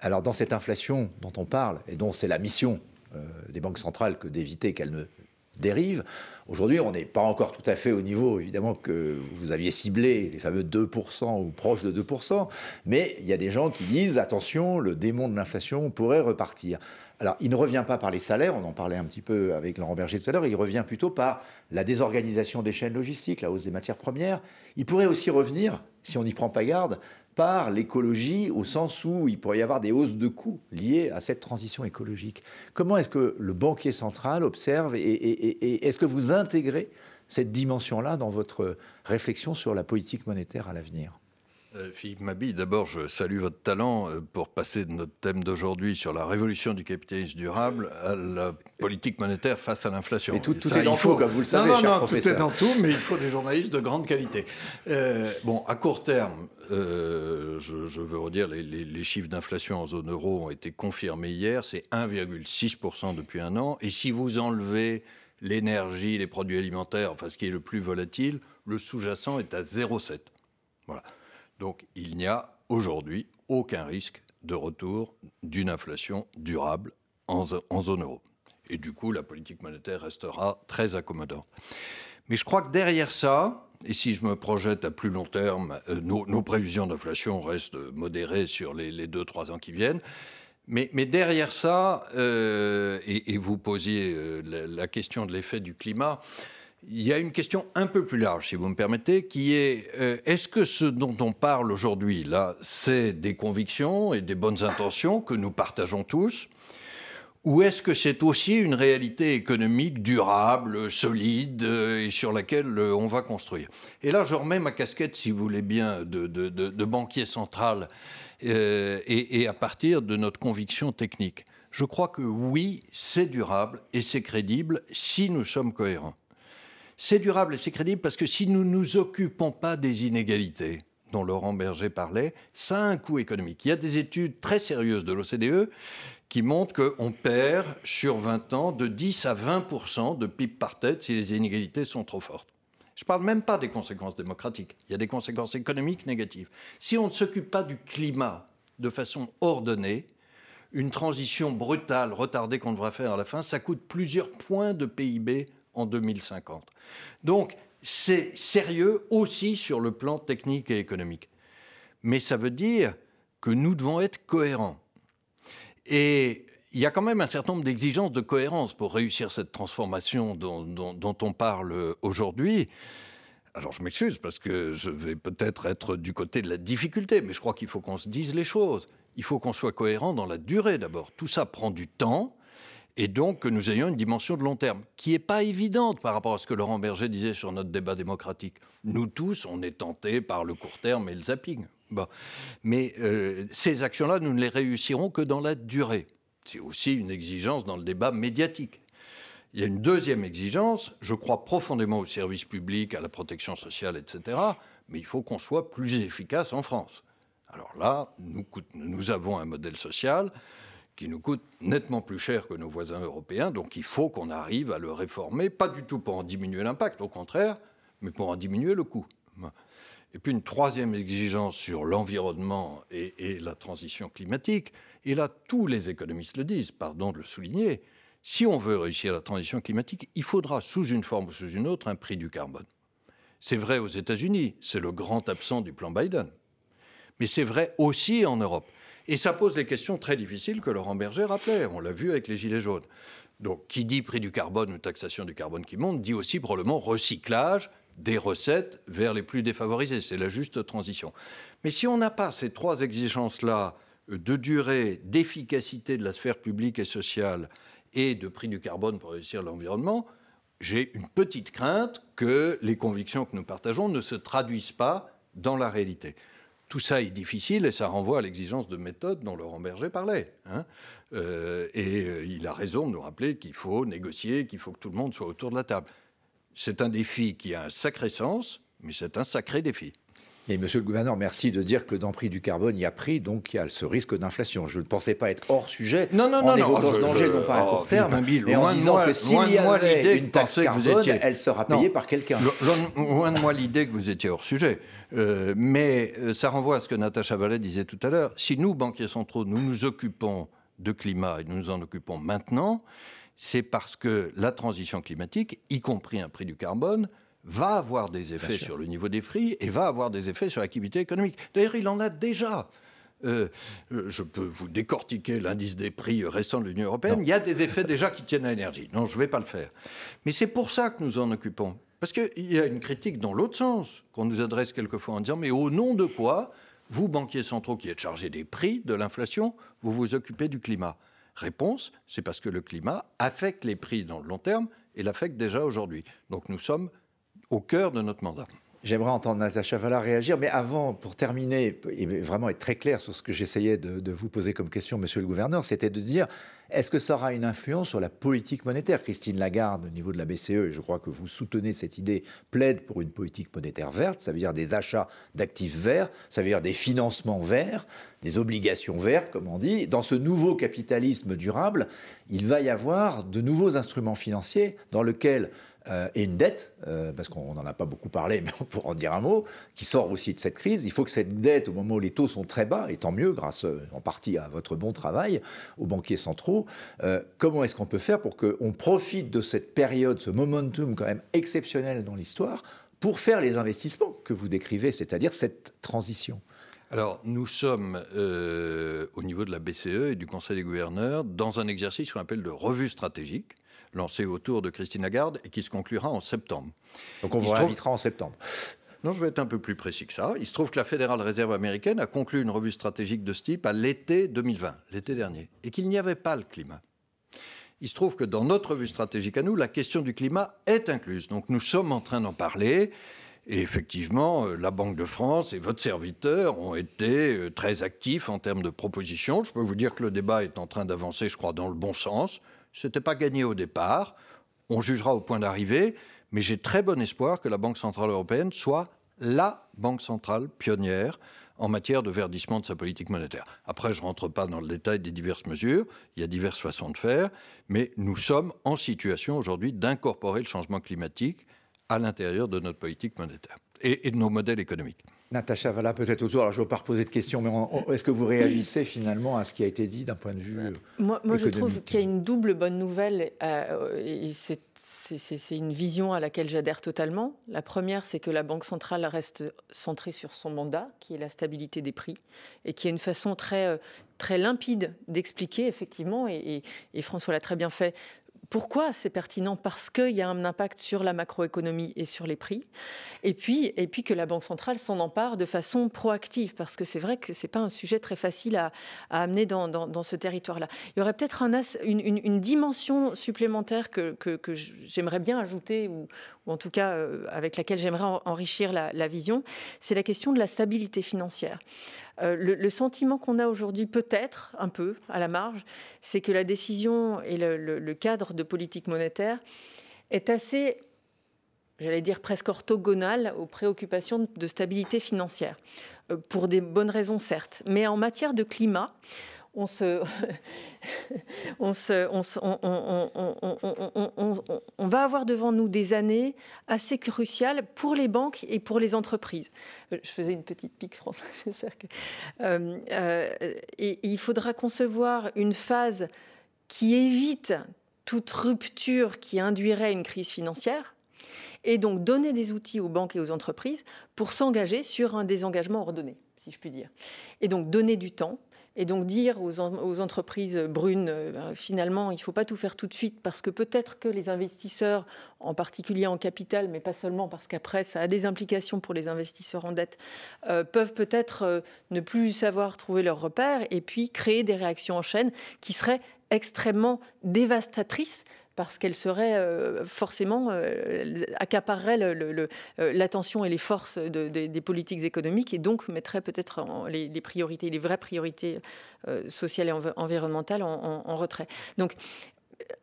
Alors dans cette inflation dont on parle, et dont c'est la mission euh, des banques centrales que d'éviter qu'elle ne dérive, aujourd'hui on n'est pas encore tout à fait au niveau évidemment que vous aviez ciblé, les fameux 2% ou proche de 2%, mais il y a des gens qui disent attention, le démon de l'inflation pourrait repartir. Alors, il ne revient pas par les salaires, on en parlait un petit peu avec Laurent Berger tout à l'heure, il revient plutôt par la désorganisation des chaînes logistiques, la hausse des matières premières. Il pourrait aussi revenir, si on n'y prend pas garde, par l'écologie, au sens où il pourrait y avoir des hausses de coûts liées à cette transition écologique. Comment est-ce que le banquier central observe et, est-ce que vous intégrez cette dimension-là dans votre réflexion sur la politique monétaire à l'avenir? Philippe Mabi, d'abord, je salue votre talent euh, pour passer de notre thème d'aujourd'hui sur la révolution du capitalisme durable à la politique monétaire face à l'inflation. Et tout, est dans tout, comme vous le savez, non, non, Tout est dans tout, mais il faut des journalistes de grande qualité. Euh, bon, à court terme, je, veux redire, les, les chiffres d'inflation en zone euro ont été confirmés hier. C'est 1,6% depuis un an. Et si vous enlevez l'énergie, les produits alimentaires, enfin ce qui est le plus volatile, le sous-jacent est à 0,7. Voilà. Donc il n'y a aujourd'hui aucun risque de retour d'une inflation durable en, zone euro. Et du coup, la politique monétaire restera très accommodante. Mais je crois que derrière ça, et si je me projette à plus long terme, euh, nos, prévisions d'inflation restent modérées sur les, deux, trois ans qui viennent. Mais, derrière ça, euh, et, vous posiez euh, la, question de l'effet du climat, il y a une question un peu plus large, si vous me permettez, qui est euh, est-ce que ce dont on parle aujourd'hui, là, c'est des convictions et des bonnes intentions que nous partageons tous ou est-ce que c'est aussi une réalité économique durable, solide euh, et sur laquelle euh, on va construire? Et là, je remets ma casquette, si vous voulez bien, de, banquier central et, à partir de notre conviction technique. Je crois que oui, c'est durable et c'est crédible si nous sommes cohérents. C'est durable et c'est crédible parce que si nous ne nous occupons pas des inégalités dont Laurent Berger parlait, ça a un coût économique. Il y a des études très sérieuses de l'OCDE qui montrent qu'on perd sur 20 ans de 10 à 20% de PIB par tête si les inégalités sont trop fortes. Je ne parle même pas des conséquences démocratiques. Il y a des conséquences économiques négatives. Si on ne s'occupe pas du climat de façon ordonnée, une transition brutale, retardée qu'on devra faire à la fin, ça coûte plusieurs points de PIB en 2050. Donc, c'est sérieux aussi sur le plan technique et économique. Mais ça veut dire que nous devons être cohérents. Et il y a quand même un certain nombre d'exigences de cohérence pour réussir cette transformation dont, on parle aujourd'hui. Alors je m'excuse parce que je vais peut-être être du côté de la difficulté, mais je crois qu'il faut qu'on se dise les choses. Il faut qu'on soit cohérent dans la durée d'abord. Tout ça prend du temps et donc que nous ayons une dimension de long terme, qui n'est pas évidente par rapport à ce que Laurent Berger disait sur notre débat démocratique. Nous tous, on est tentés par le court terme et le zapping. Mais euh, ces actions-là, nous ne les réussirons que dans la durée. C'est aussi une exigence dans le débat médiatique. Il y a une deuxième exigence, je crois profondément au service public, à la protection sociale, etc., mais il faut qu'on soit plus efficace en France. Alors là, nous avons un modèle social qui nous coûte nettement plus cher que nos voisins européens, donc il faut qu'on arrive à le réformer, pas du tout pour en diminuer l'impact, au contraire, mais pour en diminuer le coût. Et puis une troisième exigence sur l'environnement et, la transition climatique, et là tous les économistes le disent, pardon de le souligner, si on veut réussir la transition climatique, il faudra sous une forme ou sous une autre un prix du carbone. C'est vrai aux États-Unis, c'est le grand absent du plan Biden. Mais c'est vrai aussi en Europe. Et ça pose les questions très difficiles que Laurent Berger rappelait. On l'a vu avec les Gilets jaunes. Donc, qui dit prix du carbone ou taxation du carbone qui monte, dit aussi probablement recyclage des recettes vers les plus défavorisés. C'est la juste transition. Mais si on n'a pas ces trois exigences-là euh, de durée, d'efficacité de la sphère publique et sociale et de prix du carbone pour réussir l'environnement, j'ai une petite crainte que les convictions que nous partageons ne se traduisent pas dans la réalité. Tout ça est difficile et ça renvoie à l'exigence de méthode dont Laurent Berger parlait. Hein. Euh, et euh, il a raison de nous rappeler qu'il faut négocier, qu'il faut que tout le monde soit autour de la table. C'est un défi qui a un sacré sens, mais c'est un sacré défi. Et monsieur le gouverneur, merci de dire que dans le prix du carbone, il y a prix, donc il y a ce risque d'inflation. Je ne pensais pas être hors sujet non, non, en non, évoquant ce danger, non pas à court terme, mais en disant que s'il y avait une taxe carbone, elle sera payée par quelqu'un. Loin de moi l'idée que vous étiez hors sujet. Euh, mais euh, ça renvoie à ce que Natacha Vallet disait tout à l'heure. Si nous, banquiers centraux, nous nous occupons de climat et nous nous en occupons maintenant, c'est parce que la transition climatique, y compris un prix du carbone, va avoir des effets sur le niveau des prix et va avoir des effets sur l'activité économique. D'ailleurs, il en a déjà. Euh, euh, je peux vous décortiquer l'indice des prix récent de l'Union européenne. Il y a des effets déjà qui tiennent à l'énergie. Non, je ne vais pas le faire. Mais c'est pour ça que nous en occupons. Parce qu'il y a une critique dans l'autre sens qu'on nous adresse quelquefois en disant Mais au nom de quoi, vous, banquiers centraux qui êtes chargés des prix, de l'inflation, vous vous occupez du climat? Réponse c'est parce que le climat affecte les prix dans le long terme et l'affecte déjà aujourd'hui. Donc nous sommes au cœur de notre mandat. J'aimerais entendre Natacha Valla réagir, mais avant, pour terminer, et vraiment être très clair sur ce que j'essayais de, vous poser comme question, monsieur le gouverneur, c'était de dire est-ce que ça aura une influence sur la politique monétaire? Christine Lagarde, au niveau de la BCE, et je crois que vous soutenez cette idée, plaide pour une politique monétaire verte, ça veut dire des achats d'actifs verts, ça veut dire des financements verts, des obligations vertes, comme on dit. Dans ce nouveau capitalisme durable, il va y avoir de nouveaux instruments financiers dans lesquels euh, et une dette, euh, parce qu'on n'en a pas beaucoup parlé, mais on pourra en dire un mot, qui sort aussi de cette crise. Il faut que cette dette, au moment où les taux sont très bas, et tant mieux, grâce euh, en partie à votre bon travail, aux banquiers centraux, comment est-ce qu'on peut faire pour qu'on profite de cette période, ce momentum quand même exceptionnel dans l'histoire, pour faire les investissements que vous décrivez, c'est-à-dire cette transition? Alors, nous sommes au niveau de la BCE et du Conseil des gouverneurs dans un exercice qu'on appelle de revue stratégique lancé autour de Christine Lagarde et qui se conclura en septembre. Donc on vous invitera en septembre. Non, je vais être un peu plus précis que ça. Il se trouve que la Fédérale Réserve américaine a conclu une revue stratégique de ce type à l'été 2020, l'été dernier, et qu'il n'y avait pas le climat. Il se trouve que dans notre revue stratégique à nous, la question du climat est incluse. Donc nous sommes en train d'en parler. Et effectivement, euh, la Banque de France et votre serviteur ont été euh, très actifs en termes de propositions. Je peux vous dire que le débat est en train d'avancer, je crois, dans le bon sens. Ce n'était pas gagné au départ. On jugera au point d'arrivée. Mais j'ai très bon espoir que la Banque Centrale Européenne soit la banque centrale pionnière en matière de verdissement de sa politique monétaire. Après, je ne rentre pas dans le détail des diverses mesures, il y a diverses façons de faire, mais nous sommes en situation aujourd'hui d'incorporer le changement climatique à l'intérieur de notre politique monétaire et, de nos modèles économiques. Natacha Valla, peut-être autour, alors je ne vais pas reposer de questions, mais est-ce que vous réagissez finalement à ce qui a été dit d'un point de vue. Euh, moi, moi je trouve qu'il y a une double bonne nouvelle, euh, et c'est une vision à laquelle j'adhère totalement. La première, c'est que la Banque centrale reste centrée sur son mandat, qui est la stabilité des prix, et qui a une façon très, euh, très limpide d'expliquer, effectivement, et, et François l'a très bien fait, pourquoi c'est pertinent? Parce qu'il y a un impact sur la macroéconomie et sur les prix. Et puis, que la Banque centrale s'en empare de façon proactive, parce que c'est vrai que ce n'est pas un sujet très facile à, amener dans, ce territoire-là. Il y aurait peut-être un une, dimension supplémentaire que, j'aimerais bien ajouter, ou, en tout cas euh, avec laquelle j'aimerais enrichir la vision, c'est la question de la stabilité financière. Euh, le, sentiment qu'on a aujourd'hui, peut-être un peu à la marge, c'est que la décision et le, cadre de politique monétaire est assez j'allais dire presque orthogonale aux préoccupations de stabilité financière, pour des bonnes raisons certes. Mais en matière de climat, on va avoir devant nous des années assez cruciales pour les banques et pour les entreprises. Je faisais une petite pique, François. Euh, euh, et, il faudra concevoir une phase qui évite toute rupture qui induirait une crise financière et donc donner des outils aux banques et aux entreprises pour s'engager sur un désengagement ordonné, si je puis dire. Et donc donner du temps, et donc dire aux, entreprises brunes, euh, ben, finalement, il ne faut pas tout faire tout de suite parce que peut-être que les investisseurs, en particulier en capital, mais pas seulement parce qu'après, ça a des implications pour les investisseurs en dette, euh, peuvent peut-être euh, ne plus savoir trouver leurs repères et puis créer des réactions en chaîne qui seraient extrêmement dévastatrices parce qu'elle serait euh, forcément euh, accaparerait euh, l'attention et les forces des politiques économiques et donc mettrait peut-être les, priorités, les vraies priorités sociales et environnementales en, en retrait. Donc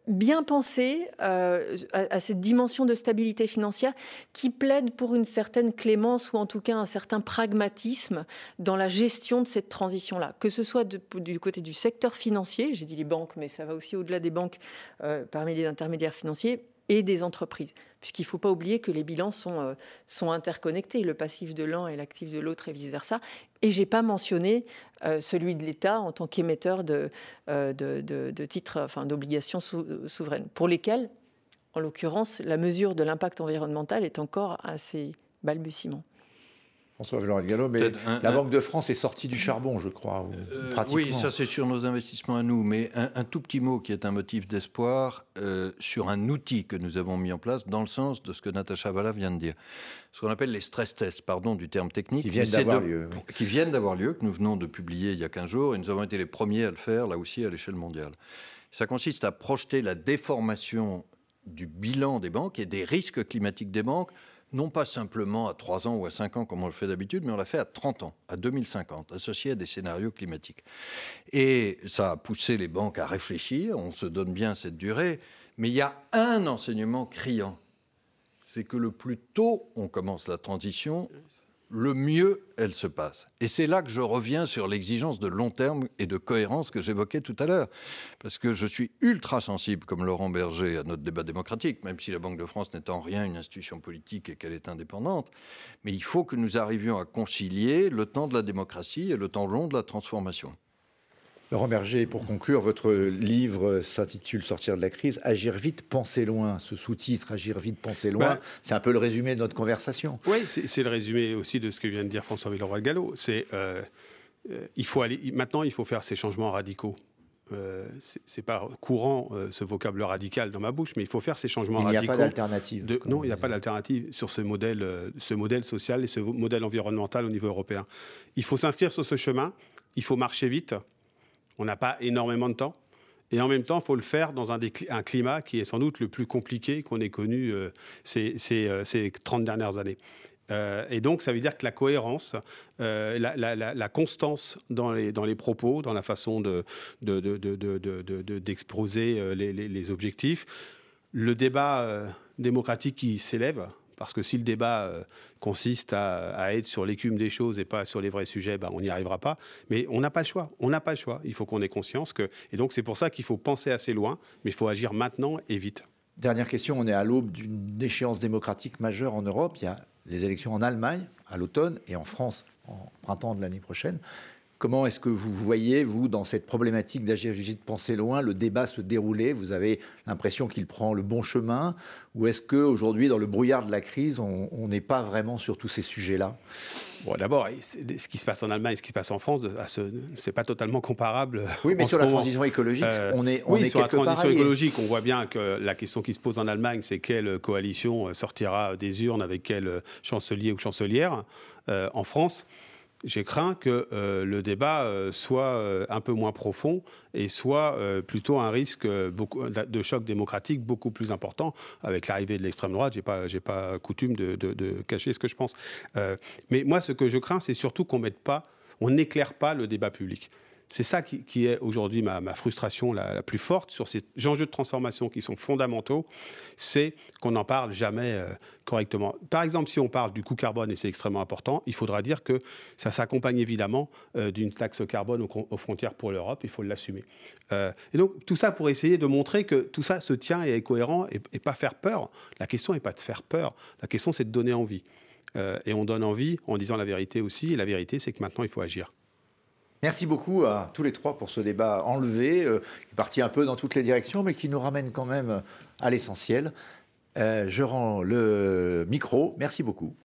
bien penser euh, à, cette dimension de stabilité financière qui plaide pour une certaine clémence ou en tout cas un certain pragmatisme dans la gestion de cette transition-là, que ce soit du côté du secteur financier, j'ai dit les banques, mais ça va aussi au-delà des banques euh, parmi les intermédiaires financiers, et des entreprises. Puisqu'il ne faut pas oublier que les bilans sont, euh, sont interconnectés, le passif de l'un et l'actif de l'autre et vice-versa. Et je n'ai pas mentionné euh, celui de l'État en tant qu'émetteur de, euh, de, de, titres, enfin d'obligations souveraines, pour lesquels, en l'occurrence, la mesure de l'impact environnemental est encore assez balbutiement. François Villard-Gallo, mais la Banque de France est sortie du charbon, je crois. Euh, oui, ça c'est sur nos investissements à nous, mais un, tout petit mot qui est un motif d'espoir euh, sur un outil que nous avons mis en place dans le sens de ce que Natacha Valla vient de dire. Ce qu'on appelle les stress tests, pardon du terme technique. Qui viennent d'avoir lieu. Qui viennent d'avoir lieu, que nous venons de publier il y a 15 jours, et nous avons été les premiers à le faire, là aussi, à l'échelle mondiale. Ça consiste à projeter la déformation du bilan des banques et des risques climatiques des banques non pas simplement à 3 ans ou à 5 ans comme on le fait d'habitude, mais on l'a fait à 30 ans, à 2050, associé à des scénarios climatiques. Et ça a poussé les banques à réfléchir, on se donne bien cette durée, mais il y a un enseignement criant, c'est que le plus tôt on commence la transition, le mieux elle se passe. Et c'est là que je reviens sur l'exigence de long terme et de cohérence que j'évoquais tout à l'heure. Parce que je suis ultra sensible, comme Laurent Berger, à notre débat démocratique, même si la Banque de France n'est en rien une institution politique et qu'elle est indépendante. Mais il faut que nous arrivions à concilier le temps de la démocratie et le temps long de la transformation. Laurent Berger, pour conclure, votre livre s'intitule Sortir de la crise, Agir vite, penser loin. Ce sous-titre, Agir vite, penser loin, bah, c'est un peu le résumé de notre conversation. Oui, c'est le résumé aussi de ce que vient de dire François Villeroy-Gallo. C'est euh, euh, il faut aller maintenant, il faut faire ces changements radicaux. Euh, c'est pas courant euh, ce vocabulaire radical dans ma bouche, mais il faut faire ces changements radicaux. Il n'y a pas d'alternative. Non, il n'y a pas d'alternative sur ce modèle, ce modèle social et ce modèle environnemental au niveau européen. Il faut s'inscrire sur ce chemin. Il faut marcher vite. On n'a pas énormément de temps. Et en même temps, il faut le faire dans un, climat qui est sans doute le plus compliqué qu'on ait connu euh, ces, ces, 30 euh, dernières années. Euh, et donc, ça veut dire que la cohérence, la, constance dans les, propos, dans la façon d'exposer de, de, les, les, objectifs, le débat démocratique qui s'élève, parce que si le débat euh, consiste à, être sur l'écume des choses et pas sur les vrais sujets, ben, on n'y arrivera pas. Mais on n'a pas le choix. On n'a pas le choix. Il faut qu'on ait conscience que. Et donc, c'est pour ça qu'il faut penser assez loin, mais il faut agir maintenant et vite. Dernière question. On est à l'aube d'une échéance démocratique majeure en Europe. Il y a les élections en Allemagne à l'automne et en France en printemps de l'année prochaine. Comment est-ce que vous voyez, vous, dans cette problématique d'agir vite, penser loin, le débat se dérouler? Vous avez l'impression qu'il prend le bon chemin? Ou est-ce qu'aujourd'hui, dans le brouillard de la crise, on n'est pas vraiment sur tous ces sujets-là? Bon, d'abord, ce qui se passe en Allemagne et ce qui se passe en France, c'est pas totalement comparable. Oui, mais sur la transition écologique, euh, on est, on oui, sur la transition écologique, on voit bien que la question qui se pose en Allemagne, c'est quelle coalition sortira des urnes avec quel chancelier ou chancelière. Euh, en France, j'ai craint que euh, le débat euh, soit euh, un peu moins profond et soit plutôt un risque de choc démocratique beaucoup plus important avec l'arrivée de l'extrême droite. J'ai pas, j'ai pas coutume de, cacher ce que je pense. mais moi, ce que je crains, c'est surtout qu'on mette pas, on n'éclaire pas le débat public. C'est ça qui, est aujourd'hui ma, frustration la, plus forte sur ces enjeux de transformation qui sont fondamentaux, c'est qu'on n'en parle jamais euh, correctement. Par exemple, si on parle du coût carbone, et c'est extrêmement important, il faudra dire que ça s'accompagne évidemment euh, d'une taxe carbone aux, frontières pour l'Europe, il faut l'assumer. Euh, et donc tout ça pour essayer de montrer que tout ça se tient et est cohérent et, et pas faire peur. La question n'est pas de faire peur, la question c'est de donner envie. et on donne envie en disant la vérité aussi, et la vérité c'est que maintenant il faut agir. Merci beaucoup à tous les trois pour ce débat enlevé, euh, qui est parti un peu dans toutes les directions, mais qui nous ramène quand même à l'essentiel. Euh, je rends le micro. Merci beaucoup.